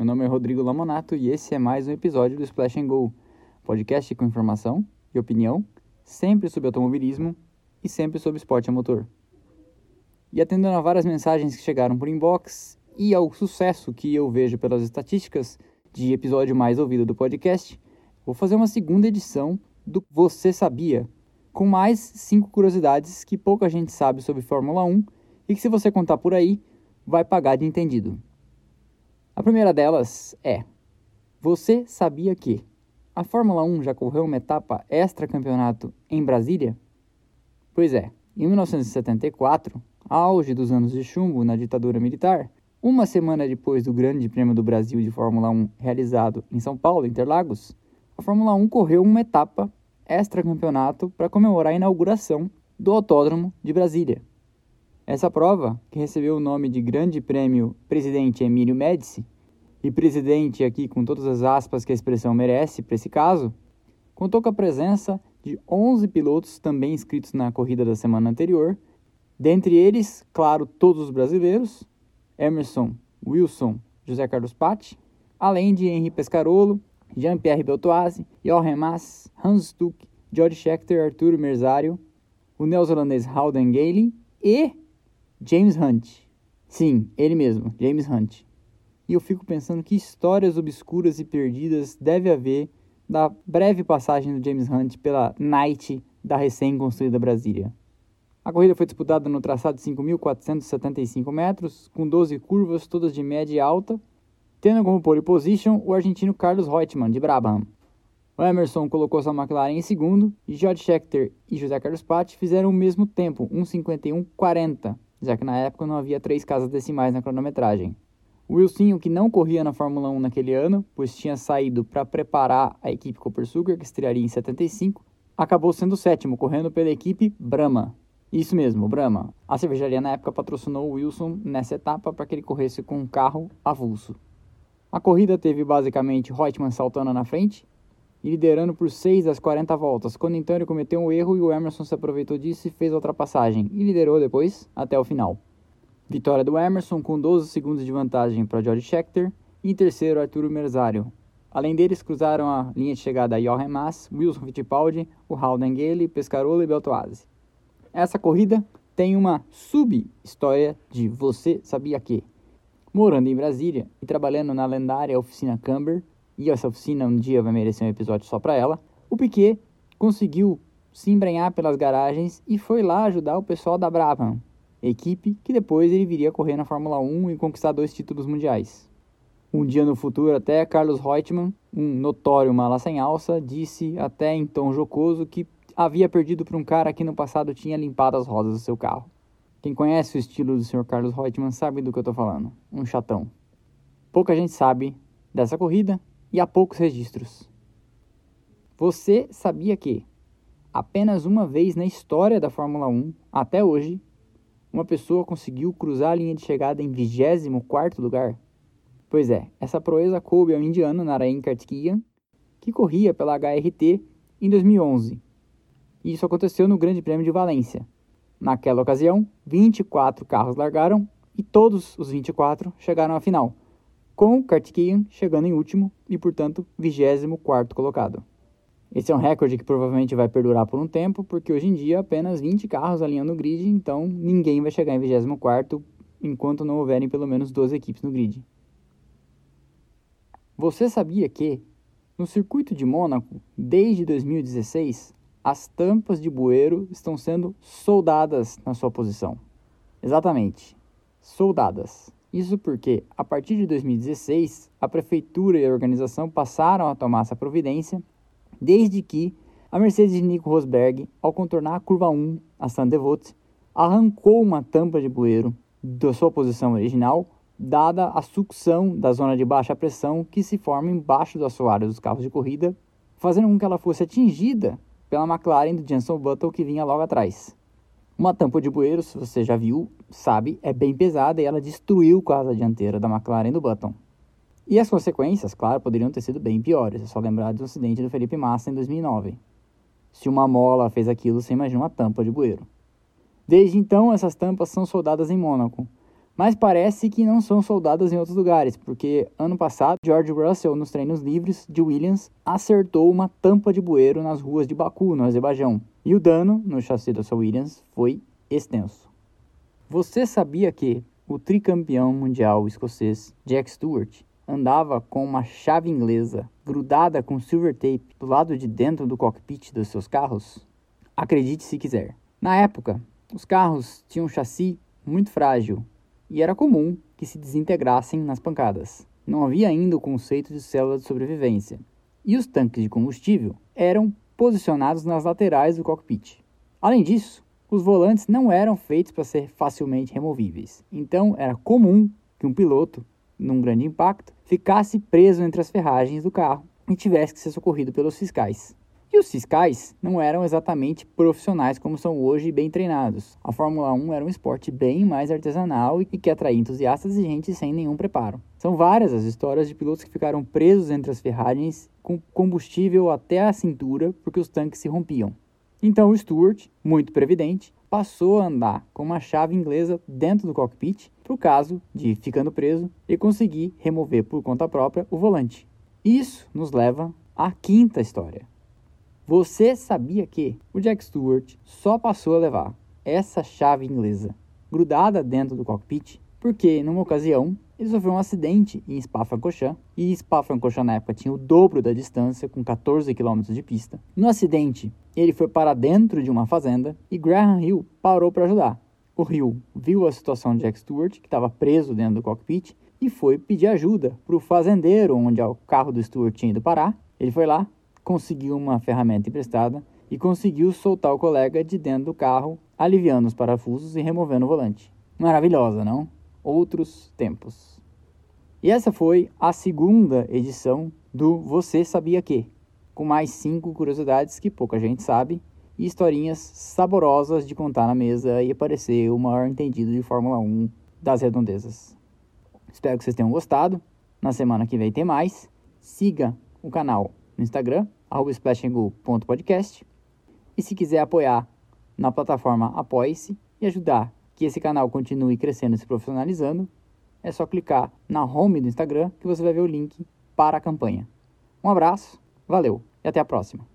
Meu nome é Rodrigo Lamonato e esse é mais um episódio do Splash and Go, podcast com informação e opinião, sempre sobre automobilismo e sempre sobre esporte a motor. E atendendo a várias mensagens que chegaram por inbox e ao sucesso que eu vejo pelas estatísticas de episódio mais ouvido do podcast, vou fazer uma segunda edição do Você Sabia, com mais cinco curiosidades que pouca gente sabe sobre Fórmula 1 e que se você contar por aí, vai pagar de entendido. A primeira delas é: Você sabia que a Fórmula 1 já correu uma etapa extra-campeonato em Brasília? Pois é, em 1974, auge dos anos de chumbo na ditadura militar, uma semana depois do Grande Prêmio do Brasil de Fórmula 1 realizado em São Paulo, Interlagos, a Fórmula 1 correu uma etapa extra-campeonato para comemorar a inauguração do Autódromo de Brasília. Essa prova, que recebeu o nome de Grande Prêmio Presidente Emílio Médici, e presidente aqui com todas as aspas que a expressão merece para esse caso, contou com a presença de 11 pilotos também inscritos na corrida da semana anterior, dentre eles, claro, todos os brasileiros, Emerson, Wilson, José Carlos Patti, além de Henri Pescarolo, Jean-Pierre Beltoise, Jochen Mass, Hans Stuck, George Scheckter, Arturo Merzario, o neozelandês Howden Gailey e James Hunt. Sim, ele mesmo, James Hunt. E eu fico pensando que histórias obscuras e perdidas deve haver da breve passagem do James Hunt pela Night da recém-construída Brasília. A corrida foi disputada no traçado de 5.475 metros, com 12 curvas, todas de média e alta, tendo como pole position o argentino Carlos Reutemann, de Brabham. O Emerson colocou sua McLaren em segundo, e George Scheckter e José Carlos Patti fizeram o mesmo tempo, 1.51.40, já que na época não havia três casas decimais na cronometragem. O Wilson, que não corria na Fórmula 1 naquele ano, pois tinha saído para preparar a equipe Copper-Sugar, que estrearia em 75, acabou sendo o sétimo, correndo pela equipe Brahma. Isso mesmo, Brahma. A cervejaria na época patrocinou o Wilson nessa etapa para que ele corresse com um carro avulso. A corrida teve basicamente Reutemann saltando na frente, e liderando por 6 das 40 voltas, quando então ele cometeu um erro e o Emerson se aproveitou disso e fez a ultrapassagem, e liderou depois até o final. Vitória do Emerson com 12 segundos de vantagem para George Scheckter e em terceiro Arturo Merzario. Além deles, cruzaram a linha de chegada Jochen Mass, Wilson Fittipaldi, o Howden Gale, Pescarolo e Beltoise. Essa corrida tem uma sub-história de Você Sabia Que. Morando em Brasília e trabalhando na lendária oficina Camber, e essa oficina um dia vai merecer um episódio só para ela, o Piquet conseguiu se embrenhar pelas garagens e foi lá ajudar o pessoal da Brabham, equipe que depois ele viria correr na Fórmula 1 e conquistar dois títulos mundiais. Um dia no futuro, até Carlos Reutemann, um notório mala sem alça, disse até em tom jocoso que havia perdido para um cara que no passado tinha limpado as rodas do seu carro. Quem conhece o estilo do Sr. Carlos Reutemann sabe do que eu estou falando, um chatão. Pouca gente sabe dessa corrida e há poucos registros. Você sabia que, apenas uma vez na história da Fórmula 1, até hoje, uma pessoa conseguiu cruzar a linha de chegada em 24 lugar? Pois é, essa proeza coube ao indiano Narayan Kartikeyan, que corria pela HRT em 2011. E isso aconteceu no Grande Prêmio de Valência. Naquela ocasião, 24 carros largaram e todos os 24 chegaram à final, com Kartikeyan chegando em último e, portanto, 24 colocado. Esse é um recorde que provavelmente vai perdurar por um tempo, porque hoje em dia apenas 20 carros alinham no grid, então ninguém vai chegar em 24 enquanto não houverem pelo menos 12 equipes no grid. Você sabia que, no circuito de Mônaco, desde 2016, as tampas de bueiro estão sendo soldadas na sua posição? Exatamente, soldadas. Isso porque, a partir de 2016, a prefeitura e a organização passaram a tomar essa providência, desde que a Mercedes de Nico Rosberg, ao contornar a curva 1, a Saint-Devote, arrancou uma tampa de bueiro da sua posição original, dada a sucção da zona de baixa pressão que se forma embaixo do assoalho dos carros de corrida, fazendo com que ela fosse atingida pela McLaren do Jenson Button que vinha logo atrás. Uma tampa de bueiro, se você já viu, sabe, é bem pesada e ela destruiu quase a dianteira da McLaren do Button. E as consequências, claro, poderiam ter sido bem piores. É só lembrar do acidente do Felipe Massa em 2009. Se uma mola fez aquilo, você imagina uma tampa de bueiro. Desde então, essas tampas são soldadas em Mônaco, Mas parece que não são soldadas em outros lugares, porque ano passado George Russell, nos treinos livres de Williams, acertou uma tampa de bueiro nas ruas de Baku, no Azerbaijão. E o dano no chassi da sua Williams foi extenso. Você sabia que o tricampeão mundial escocês Jack Stewart andava com uma chave inglesa grudada com silver tape do lado de dentro do cockpit dos seus carros? Acredite se quiser. Na época, os carros tinham um chassi muito frágil e era comum que se desintegrassem nas pancadas. Não havia ainda o conceito de célula de sobrevivência. E os tanques de combustível eram posicionados nas laterais do cockpit. Além disso, os volantes não eram feitos para ser facilmente removíveis. Então, era comum que um piloto, num grande impacto, ficasse preso entre as ferragens do carro e tivesse que ser socorrido pelos fiscais. E os fiscais não eram exatamente profissionais como são hoje e bem treinados. A Fórmula 1 era um esporte bem mais artesanal e que atraía entusiastas e gente sem nenhum preparo. São várias as histórias de pilotos que ficaram presos entre as ferragens com combustível até a cintura porque os tanques se rompiam. Então o Stuart, muito previdente, passou a andar com uma chave inglesa dentro do cockpit para o caso de, ficando preso, e conseguir remover por conta própria o volante. Isso nos leva à quinta história. Você sabia que o Jack Stewart só passou a levar essa chave inglesa grudada dentro do cockpit porque, numa ocasião, ele sofreu um acidente em Spa-Francorchamps, e Spa-Francorchamps na época tinha o dobro da distância, com 14 km de pista. No acidente, ele foi para dentro de uma fazenda e Graham Hill parou para ajudar. O Hill viu a situação de Jack Stewart, que estava preso dentro do cockpit, e foi pedir ajuda para o fazendeiro onde o carro do Stewart tinha ido parar. Ele foi lá, conseguiu uma ferramenta emprestada e conseguiu soltar o colega de dentro do carro, aliviando os parafusos e removendo o volante. Maravilhosa, não? outros tempos. E essa foi a segunda edição do Você Sabia Que, com mais cinco curiosidades que pouca gente sabe e historinhas saborosas de contar na mesa e aparecer o maior entendido de Fórmula 1 das redondezas. Espero que vocês tenham gostado. Na semana que vem tem mais. Siga o canal no Instagram, splashandgo.podcast. E se quiser apoiar na plataforma Apoie-se e ajudar que esse canal continue crescendo e se profissionalizando, é só clicar na home do Instagram que você vai ver o link para a campanha. Um abraço, valeu e até a próxima.